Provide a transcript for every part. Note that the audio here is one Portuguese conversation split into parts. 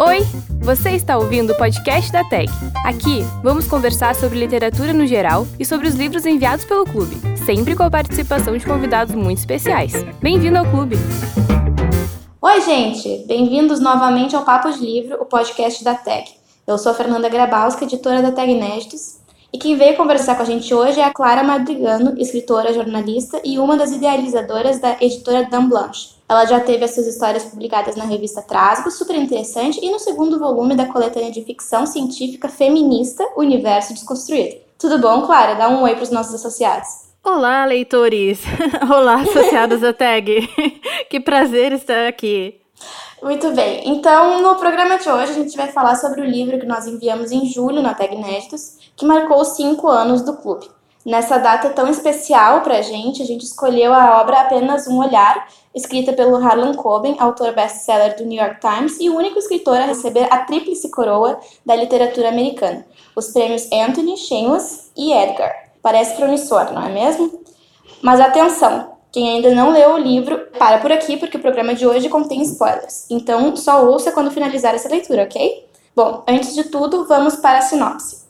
Oi, você está ouvindo o podcast da TEG. Aqui vamos conversar sobre literatura no geral e sobre os livros enviados pelo clube, sempre com a participação de convidados muito especiais. Bem-vindo ao clube! Oi, gente! Bem-vindos novamente ao Papo de Livro, o podcast da TEG. Eu sou a Fernanda Grabowska, editora da TEG Inéditos, e quem veio conversar com a gente hoje é a Clara Madrigano, escritora, jornalista e uma das idealizadoras da editora Dan Blanche. Ela já teve as suas histórias publicadas na revista Trasgo, super interessante, e no segundo volume da coletânea de ficção científica feminista Universo Desconstruído. Tudo bom, Clara? Dá um oi para os nossos associados. Olá, leitores! Olá, associados da TAG! que prazer estar aqui! Muito bem, então no programa de hoje a gente vai falar sobre o livro que nós enviamos em julho na TAG Inéditos, que marcou os cinco anos do clube. Nessa data tão especial para a gente, a gente escolheu a obra Apenas um Olhar, escrita pelo Harlan Coben, autor best-seller do New York Times e o único escritor a receber a tríplice coroa da literatura americana, os prêmios Anthony, Shameless e Edgar. Parece promissor, não é mesmo? Mas atenção, quem ainda não leu o livro, para por aqui porque o programa de hoje contém spoilers. Então, só ouça quando finalizar essa leitura, ok? Bom, antes de tudo, vamos para a sinopse.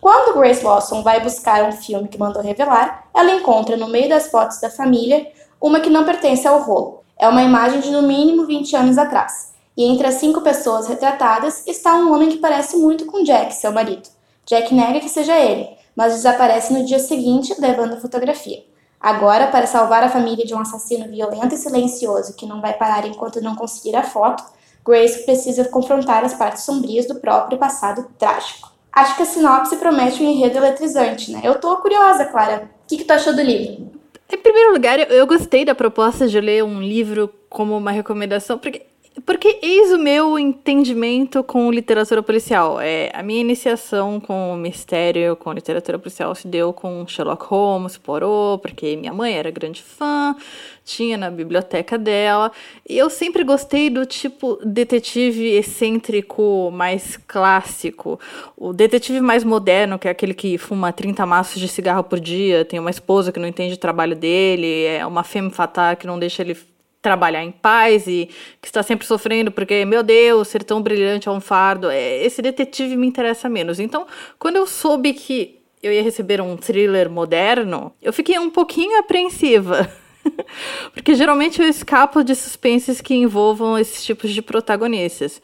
Quando Grace Lawson vai buscar um filme que mandou revelar, ela encontra no meio das fotos da família uma que não pertence ao rolo. É uma imagem de no mínimo 20 anos atrás. E entre as cinco pessoas retratadas está um homem que parece muito com Jack, seu marido. Jack nega que seja ele, mas desaparece no dia seguinte levando a fotografia. Agora, para salvar a família de um assassino violento e silencioso que não vai parar enquanto não conseguir a foto, Grace precisa confrontar as partes sombrias do próprio passado trágico. Acho que a sinopse promete um enredo eletrizante, né? Eu tô curiosa, Clara. O que, que tu achou do livro? Em primeiro lugar, eu gostei da proposta de ler um livro como uma recomendação, porque porque eis o meu entendimento com literatura policial. É, a minha iniciação com mistério, com literatura policial, se deu com Sherlock Holmes, Poirot, porque minha mãe era grande fã, tinha na biblioteca dela. E eu sempre gostei do tipo detetive excêntrico mais clássico. O detetive mais moderno, que é aquele que fuma 30 maços de cigarro por dia, tem uma esposa que não entende o trabalho dele, é uma femme fatale que não deixa ele trabalhar em paz e que está sempre sofrendo porque, meu Deus, ser tão brilhante é um fardo. É, esse detetive me interessa menos. Então, quando eu soube que eu ia receber um thriller moderno, eu fiquei um pouquinho apreensiva. porque geralmente eu escapo de suspenses que envolvam esses tipos de protagonistas.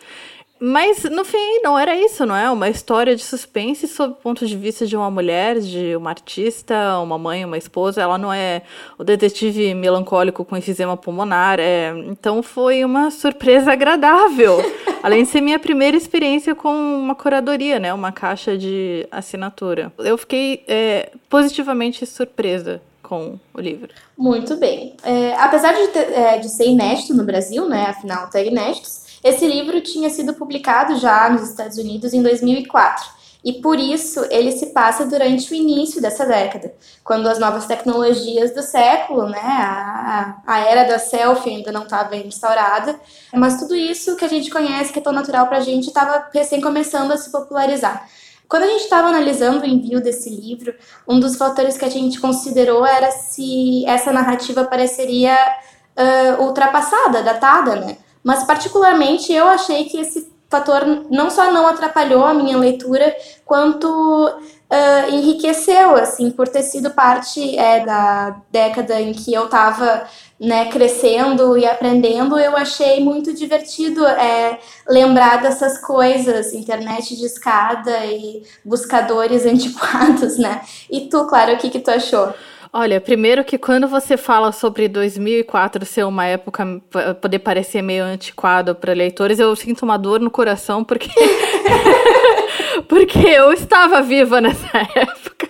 Mas no fim não era isso, não é? Uma história de suspense sob o ponto de vista de uma mulher, de uma artista, uma mãe, uma esposa. Ela não é o detetive melancólico com enfisema pulmonar. É... Então foi uma surpresa agradável. Além de ser minha primeira experiência com uma curadoria, né? Uma caixa de assinatura. Eu fiquei é, positivamente surpresa com o livro. Muito bem. É, apesar de, ter, é, de ser inédito no Brasil, né? Afinal, tá inéditos esse livro tinha sido publicado já nos Estados Unidos em 2004. E por isso ele se passa durante o início dessa década, quando as novas tecnologias do século, né, a, a era da selfie ainda não estava instaurada, mas tudo isso que a gente conhece, que é tão natural para a gente, estava recém começando a se popularizar. Quando a gente estava analisando o envio desse livro, um dos fatores que a gente considerou era se essa narrativa pareceria uh, ultrapassada, datada, né? Mas, particularmente, eu achei que esse fator não só não atrapalhou a minha leitura, quanto uh, enriqueceu, assim, por ter sido parte é, da década em que eu estava né, crescendo e aprendendo, eu achei muito divertido é, lembrar dessas coisas, internet de escada e buscadores antiquados, né? E tu, claro, o que, que tu achou? Olha, primeiro que quando você fala sobre 2004 ser uma época poder parecer meio antiquado para leitores, eu sinto uma dor no coração porque porque eu estava viva nessa época.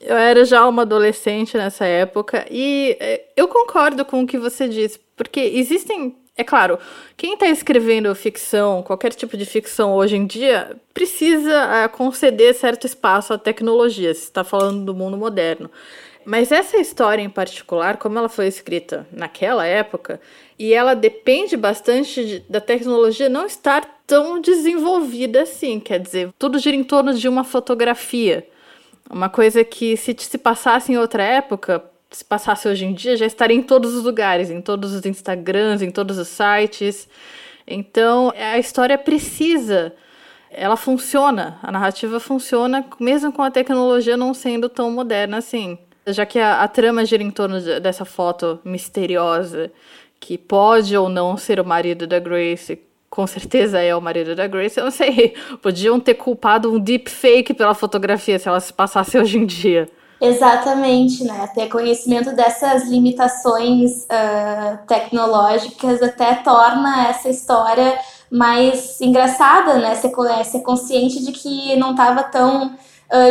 Eu era já uma adolescente nessa época e é, eu concordo com o que você disse, porque existem é claro, quem está escrevendo ficção, qualquer tipo de ficção hoje em dia, precisa uh, conceder certo espaço à tecnologia, se está falando do mundo moderno. Mas essa história em particular, como ela foi escrita naquela época, e ela depende bastante de, da tecnologia não estar tão desenvolvida assim, quer dizer, tudo gira em torno de uma fotografia. Uma coisa que se se passasse em outra época, se passasse hoje em dia, já estaria em todos os lugares, em todos os Instagrams, em todos os sites. Então, a história precisa, ela funciona, a narrativa funciona mesmo com a tecnologia não sendo tão moderna assim. Já que a, a trama gira em torno de, dessa foto misteriosa, que pode ou não ser o marido da Grace, com certeza é o marido da Grace. Eu não sei, podiam ter culpado um deepfake pela fotografia se ela se passasse hoje em dia. Exatamente, né? Ter conhecimento dessas limitações uh, tecnológicas até torna essa história mais engraçada, né? Ser, ser consciente de que não estava tão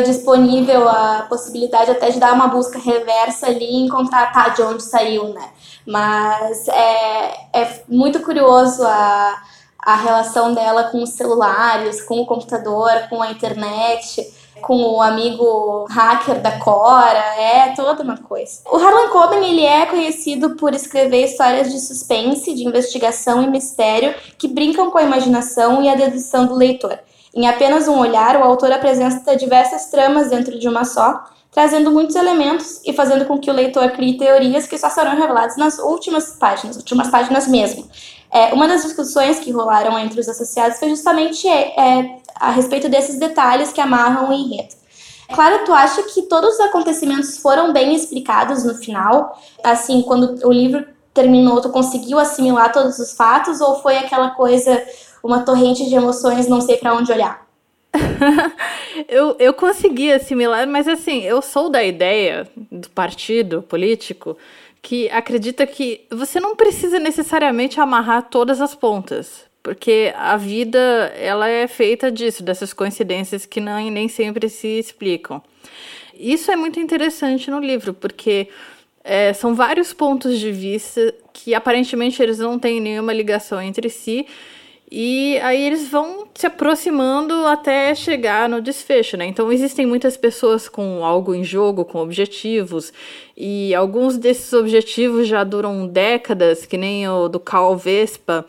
disponível a possibilidade até de dar uma busca reversa ali e encontrar tá, de onde saiu, né? Mas é, é muito curioso a, a relação dela com os celulares, com o computador, com a internet com o amigo hacker da Cora, é toda uma coisa. O Harlan Coben ele é conhecido por escrever histórias de suspense, de investigação e mistério que brincam com a imaginação e a dedução do leitor. Em apenas um olhar, o autor apresenta diversas tramas dentro de uma só, trazendo muitos elementos e fazendo com que o leitor crie teorias que só serão reveladas nas últimas páginas, últimas páginas mesmo. É, uma das discussões que rolaram entre os associados foi justamente é, é, a respeito desses detalhes que amarram o enredo. Claro, tu acha que todos os acontecimentos foram bem explicados no final? Assim, quando o livro terminou, tu conseguiu assimilar todos os fatos ou foi aquela coisa, uma torrente de emoções, não sei para onde olhar? eu, eu consegui assimilar, mas assim, eu sou da ideia do partido político que acredita que você não precisa necessariamente amarrar todas as pontas, porque a vida ela é feita disso, dessas coincidências que não, nem sempre se explicam. Isso é muito interessante no livro, porque é, são vários pontos de vista que aparentemente eles não têm nenhuma ligação entre si e aí eles vão se aproximando até chegar no desfecho, né? Então existem muitas pessoas com algo em jogo, com objetivos, e alguns desses objetivos já duram décadas, que nem o do Carl Vespa.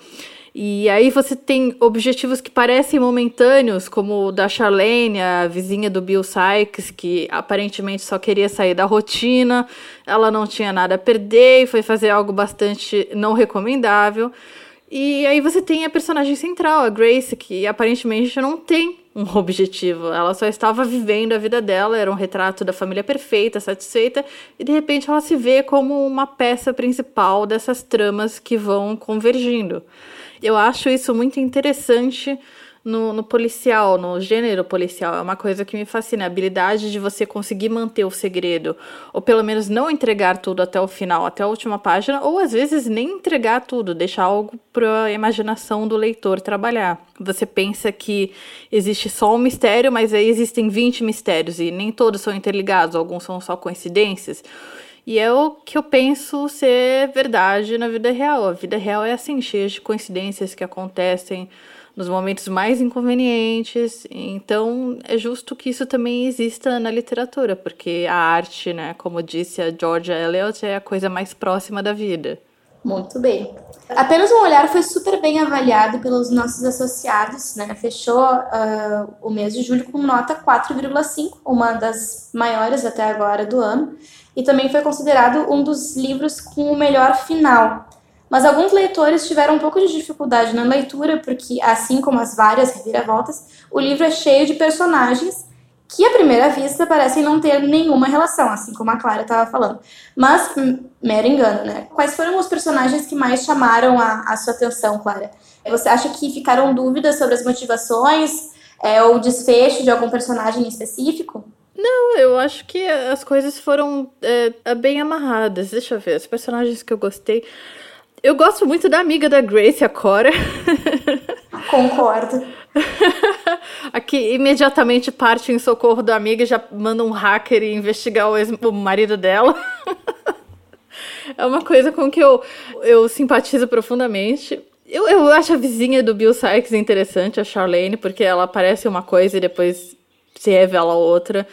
E aí você tem objetivos que parecem momentâneos, como o da Charlene, a vizinha do Bill Sykes, que aparentemente só queria sair da rotina, ela não tinha nada a perder e foi fazer algo bastante não recomendável. E aí você tem a personagem central, a Grace, que aparentemente não tem um objetivo. Ela só estava vivendo a vida dela, era um retrato da família perfeita, satisfeita, e de repente ela se vê como uma peça principal dessas tramas que vão convergindo. Eu acho isso muito interessante no, no, policial, no gênero policial. É uma coisa que me fascina, a habilidade de você conseguir manter o segredo, ou pelo menos não entregar tudo até o final, até a última página, ou às vezes nem entregar tudo, deixar algo para a imaginação do leitor trabalhar. Você pensa que existe só um mistério, mas aí existem 20 mistérios e nem todos são interligados, alguns são só coincidências. E é o que eu penso ser verdade na vida real. A vida real é assim, cheia de coincidências que acontecem nos momentos mais inconvenientes. Então, é justo que isso também exista na literatura, porque a arte, né, como disse a Georgia Eliot, é a coisa mais próxima da vida. Muito bem. Apenas um olhar foi super bem avaliado pelos nossos associados, né? Fechou uh, o mês de julho com nota 4,5, uma das maiores até agora do ano, e também foi considerado um dos livros com o melhor final. Mas alguns leitores tiveram um pouco de dificuldade na leitura, porque, assim como as várias reviravoltas, o livro é cheio de personagens que, à primeira vista, parecem não ter nenhuma relação, assim como a Clara estava falando. Mas, mero engano, né? Quais foram os personagens que mais chamaram a, a sua atenção, Clara? Você acha que ficaram dúvidas sobre as motivações é, ou desfecho de algum personagem específico? Não, eu acho que as coisas foram é, bem amarradas. Deixa eu ver, os personagens que eu gostei. Eu gosto muito da amiga da Grace, a Cora. Concordo. Aqui imediatamente parte em socorro da amiga e já manda um hacker investigar o, ex, o marido dela. é uma coisa com que eu, eu simpatizo profundamente. Eu, eu acho a vizinha do Bill Sykes interessante, a Charlene, porque ela parece uma coisa e depois se revela outra.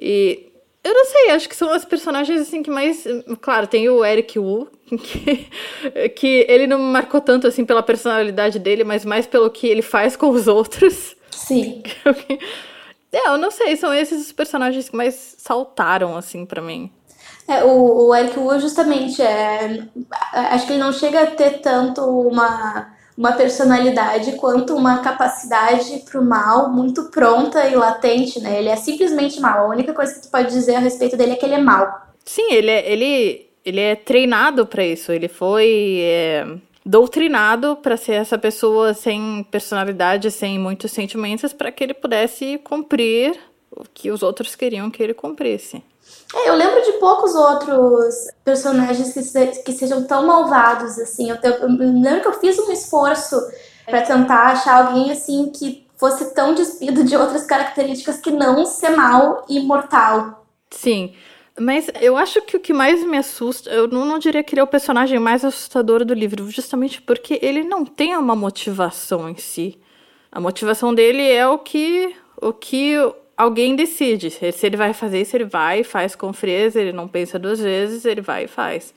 E eu não sei, acho que são as personagens assim que mais. Claro, tem o Eric Wu, que, que ele não me marcou tanto assim pela personalidade dele, mas mais pelo que ele faz com os outros. Sim. é, eu não sei, são esses os personagens que mais saltaram assim para mim. É, o, o Eric Wu justamente é. Acho que ele não chega a ter tanto uma uma personalidade quanto uma capacidade para o mal muito pronta e latente, né? Ele é simplesmente mal. A única coisa que tu pode dizer a respeito dele é que ele é mal. Sim, ele é, ele, ele é treinado para isso. Ele foi é, doutrinado para ser essa pessoa sem personalidade, sem muitos sentimentos, para que ele pudesse cumprir o que os outros queriam que ele cumprisse. É, eu lembro de poucos outros personagens que, se, que sejam tão malvados, assim. Eu, eu, eu lembro que eu fiz um esforço para tentar achar alguém, assim, que fosse tão despido de outras características que não ser mal e mortal. Sim. Mas eu acho que o que mais me assusta, eu não, não, diria que ele é o personagem mais assustador do livro, justamente porque ele não tem uma motivação em si. A motivação dele é o que o que alguém decide. Se ele vai fazer isso, ele vai, faz com frieza, ele não pensa duas vezes, ele vai e faz.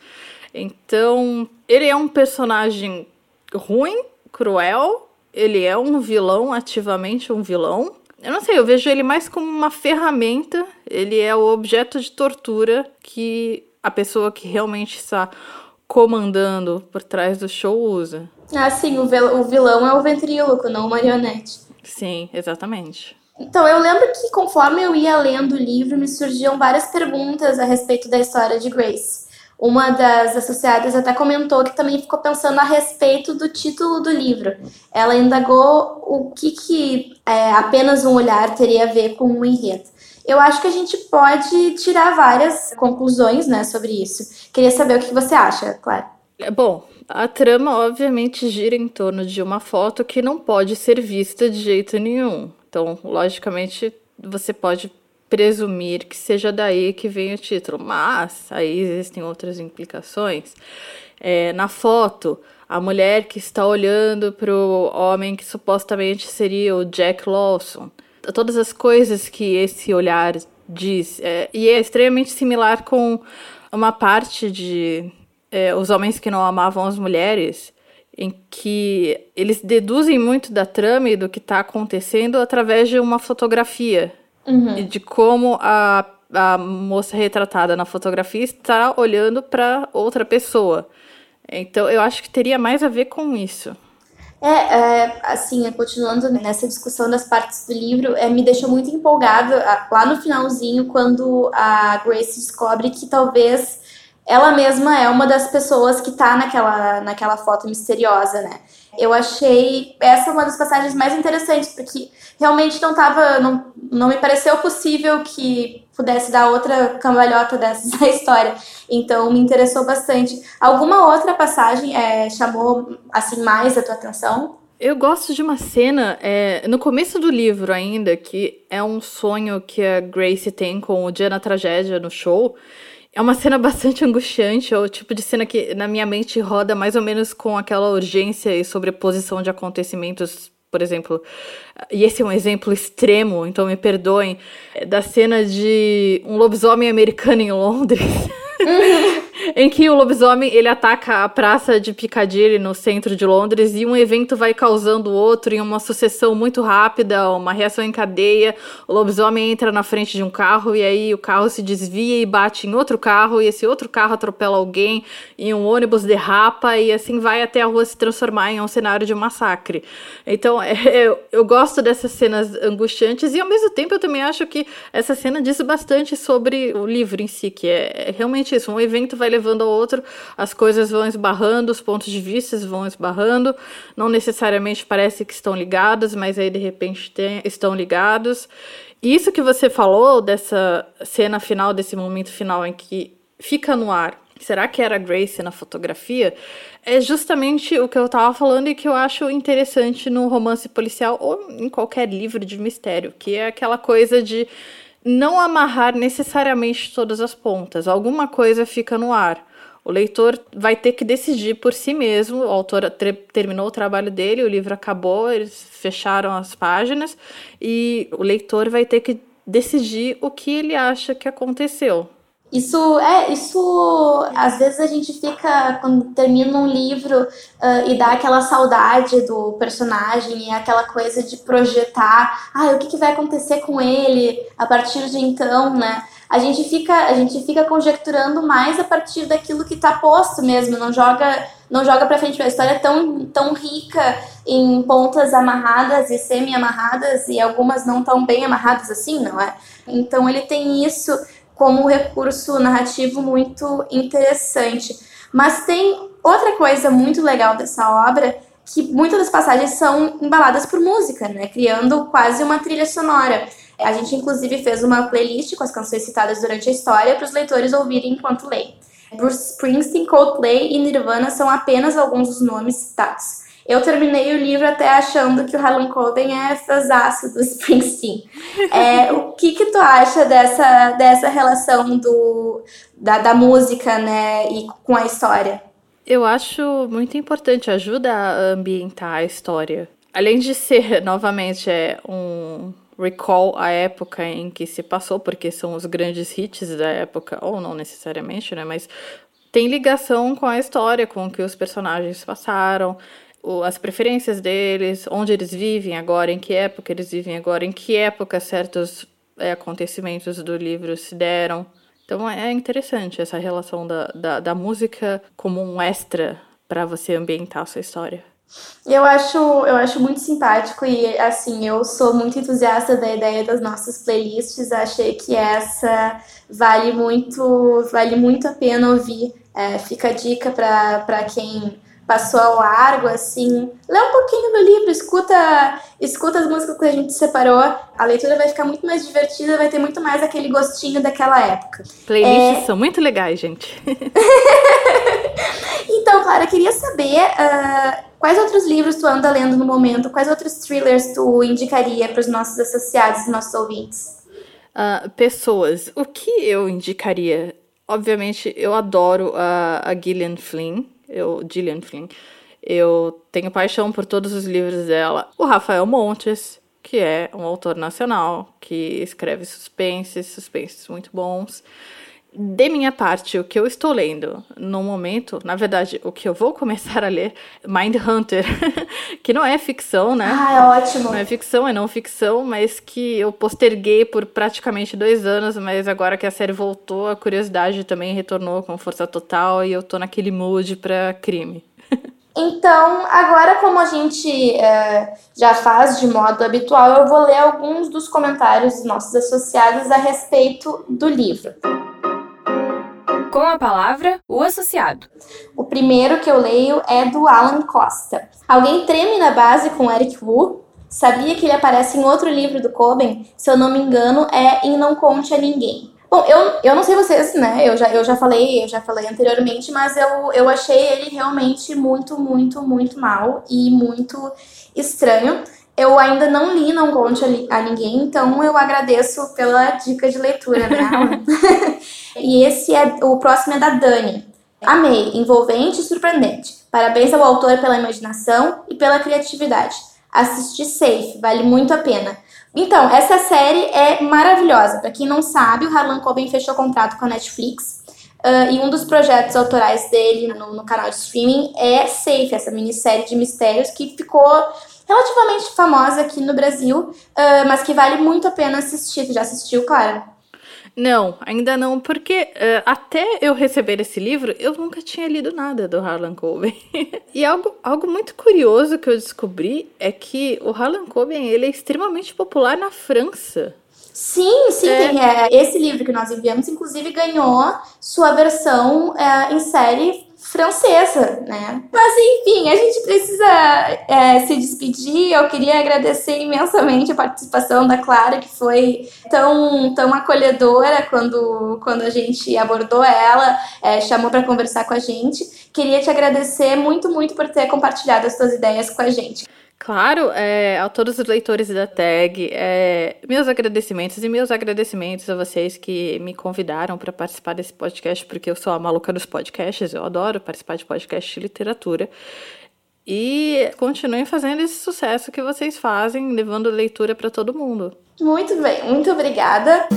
Então, ele é um personagem ruim, cruel, ele é um vilão, ativamente um vilão. Eu não sei, eu vejo ele mais como uma ferramenta, ele é o objeto de tortura que a pessoa que realmente está comandando por trás do show usa. Ah, sim, o vilão é o ventríloco, não o marionete. Sim, exatamente. Então, eu lembro que conforme eu ia lendo o livro, me surgiam várias perguntas a respeito da história de Grace. Uma das associadas até comentou que também ficou pensando a respeito do título do livro. Ela indagou o que, que é, apenas um olhar teria a ver com o enredo. Eu acho que a gente pode tirar várias conclusões né, sobre isso. Queria saber o que você acha, claro. É, bom, a trama obviamente gira em torno de uma foto que não pode ser vista de jeito nenhum. Então, logicamente, você pode presumir que seja daí que vem o título, mas aí existem outras implicações. É, na foto, a mulher que está olhando para o homem que supostamente seria o Jack Lawson, todas as coisas que esse olhar diz, é, e é extremamente similar com uma parte de é, os homens que não amavam as mulheres em que eles deduzem muito da trama e do que está acontecendo através de uma fotografia uhum. e de como a, a moça retratada na fotografia está olhando para outra pessoa. Então, eu acho que teria mais a ver com isso. É, é, assim, continuando nessa discussão das partes do livro, é, me deixou muito empolgado lá no finalzinho, quando a Grace descobre que talvez ela mesma é uma das pessoas que tá naquela, naquela foto misteriosa, né? Eu achei essa uma das passagens mais interessantes, porque realmente não tava. Não, não me pareceu possível que pudesse dar outra cambalhota dessa história. Então me interessou bastante. Alguma outra passagem é, chamou assim mais a tua atenção? Eu gosto de uma cena é, no começo do livro ainda, que é um sonho que a Grace tem com o dia na tragédia no show. É uma cena bastante angustiante, é o tipo de cena que na minha mente roda mais ou menos com aquela urgência e sobreposição de acontecimentos, por exemplo. E esse é um exemplo extremo, então me perdoem, é da cena de um lobisomem americano em Londres. em que o lobisomem ele ataca a praça de Piccadilly no centro de Londres e um evento vai causando outro em uma sucessão muito rápida, uma reação em cadeia. O lobisomem entra na frente de um carro e aí o carro se desvia e bate em outro carro e esse outro carro atropela alguém e um ônibus derrapa e assim vai até a rua se transformar em um cenário de massacre. Então é, eu, eu gosto dessas cenas angustiantes e ao mesmo tempo eu também acho que essa cena diz bastante sobre o livro em si, que é, é realmente isso, um evento vai levando ao outro, as coisas vão esbarrando, os pontos de vista vão esbarrando, não necessariamente parece que estão ligados, mas aí de repente tem, estão ligados. Isso que você falou dessa cena final, desse momento final em que fica no ar, será que era Grace na fotografia? É justamente o que eu estava falando e que eu acho interessante no romance policial ou em qualquer livro de mistério, que é aquela coisa de não amarrar necessariamente todas as pontas, alguma coisa fica no ar. O leitor vai ter que decidir por si mesmo. O autor terminou o trabalho dele, o livro acabou, eles fecharam as páginas e o leitor vai ter que decidir o que ele acha que aconteceu. Isso é, isso às vezes a gente fica quando termina um livro uh, e dá aquela saudade do personagem e aquela coisa de projetar, ah, o que, que vai acontecer com ele a partir de então, né? a gente fica, a gente fica conjecturando mais a partir daquilo que está posto mesmo, não joga, não joga para frente. A história é tão, tão rica em pontas amarradas e semi-amarradas e algumas não tão bem amarradas assim, não é? Então ele tem isso como um recurso narrativo muito interessante. Mas tem outra coisa muito legal dessa obra que muitas das passagens são embaladas por música, né? Criando quase uma trilha sonora. A gente, inclusive, fez uma playlist com as canções citadas durante a história para os leitores ouvirem enquanto leem. Bruce Springsteen, Coldplay e Nirvana são apenas alguns dos nomes citados. Eu terminei o livro até achando que o Harlan Coben é fãzaço do Springsteen. É, o que que tu acha dessa, dessa relação do, da, da música, né, e com a história? Eu acho muito importante, ajuda a ambientar a história. Além de ser, novamente, é um recall à época em que se passou, porque são os grandes hits da época, ou não necessariamente, né? Mas tem ligação com a história, com o que os personagens passaram, as preferências deles, onde eles vivem agora, em que época eles vivem agora, em que época certos é, acontecimentos do livro se deram. Então é interessante essa relação da, da, da música como um extra para você ambientar a sua história. Eu acho, eu acho muito simpático e assim, eu sou muito entusiasta da ideia das nossas playlists. Achei que essa vale muito, vale muito a pena ouvir. É, fica a dica para quem passou ao largo, assim, lê um pouquinho do livro, escuta, escuta as músicas que a gente separou, a leitura vai ficar muito mais divertida, vai ter muito mais aquele gostinho daquela época. Playlists é... são muito legais, gente. então, Clara, queria saber uh, quais outros livros tu anda lendo no momento, quais outros thrillers tu indicaria para os nossos associados, nossos ouvintes? Uh, pessoas, o que eu indicaria? Obviamente, eu adoro a, a Gillian Flynn, eu, Gillian Flynn. Eu tenho paixão por todos os livros dela. O Rafael Montes, que é um autor nacional, que escreve suspenses, suspenses muito bons. De minha parte, o que eu estou lendo no momento, na verdade, o que eu vou começar a ler, Mind Hunter, que não é ficção, né? Ah, é ótimo. Não é ficção, é não ficção, mas que eu posterguei por praticamente dois anos, mas agora que a série voltou, a curiosidade também retornou com força total e eu tô naquele mood pra crime. Então, agora, como a gente é, já faz de modo habitual, eu vou ler alguns dos comentários dos nossos associados a respeito do livro com a palavra o associado. O primeiro que eu leio é do Alan Costa. Alguém treme na base com Eric Wu? Sabia que ele aparece em outro livro do Coben? Se eu não me engano, é em Não Conte a Ninguém. Bom, eu, eu não sei vocês, né? Eu já, eu já falei, eu já falei anteriormente, mas eu, eu achei ele realmente muito, muito, muito mal e muito estranho. Eu ainda não li Não Conte a, a Ninguém, então eu agradeço pela dica de leitura, né? e esse é o próximo é da Dani. Amei, envolvente e surpreendente. Parabéns ao autor pela imaginação e pela criatividade. Assisti Safe, vale muito a pena. Então, essa série é maravilhosa. Para quem não sabe, o Harlan Coben fechou contrato com a Netflix. Uh, e um dos projetos autorais dele no, no canal de streaming é Safe, essa minissérie de mistérios que ficou relativamente famosa aqui no Brasil, uh, mas que vale muito a pena assistir. Tu já assistiu, Clara? Não, ainda não, porque uh, até eu receber esse livro, eu nunca tinha lido nada do Harlan Coben. e algo, algo muito curioso que eu descobri é que o Harlan Coben ele é extremamente popular na França. Sim, sim, é. Tem, é, esse livro que nós enviamos, inclusive, ganhou sua versão é, em série francesa, né? Mas enfim, a gente precisa é, se despedir. Eu queria agradecer imensamente a participação da Clara, que foi tão, tão acolhedora quando, quando a gente abordou ela, é, chamou para conversar com a gente. Queria te agradecer muito, muito por ter compartilhado as suas ideias com a gente. Claro, é, a todos os leitores da tag, é, meus agradecimentos e meus agradecimentos a vocês que me convidaram para participar desse podcast, porque eu sou a maluca dos podcasts, eu adoro participar de podcast de literatura. E continuem fazendo esse sucesso que vocês fazem, levando leitura para todo mundo. Muito bem, muito obrigada.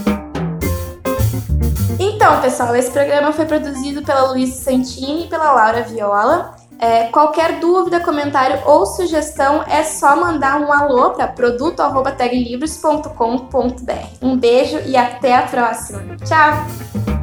Então, pessoal, esse programa foi produzido pela Luísa Santini e pela Laura Viola. É, qualquer dúvida, comentário ou sugestão é só mandar um alô para produto@taglivros.com.br. Um beijo e até a próxima. Tchau!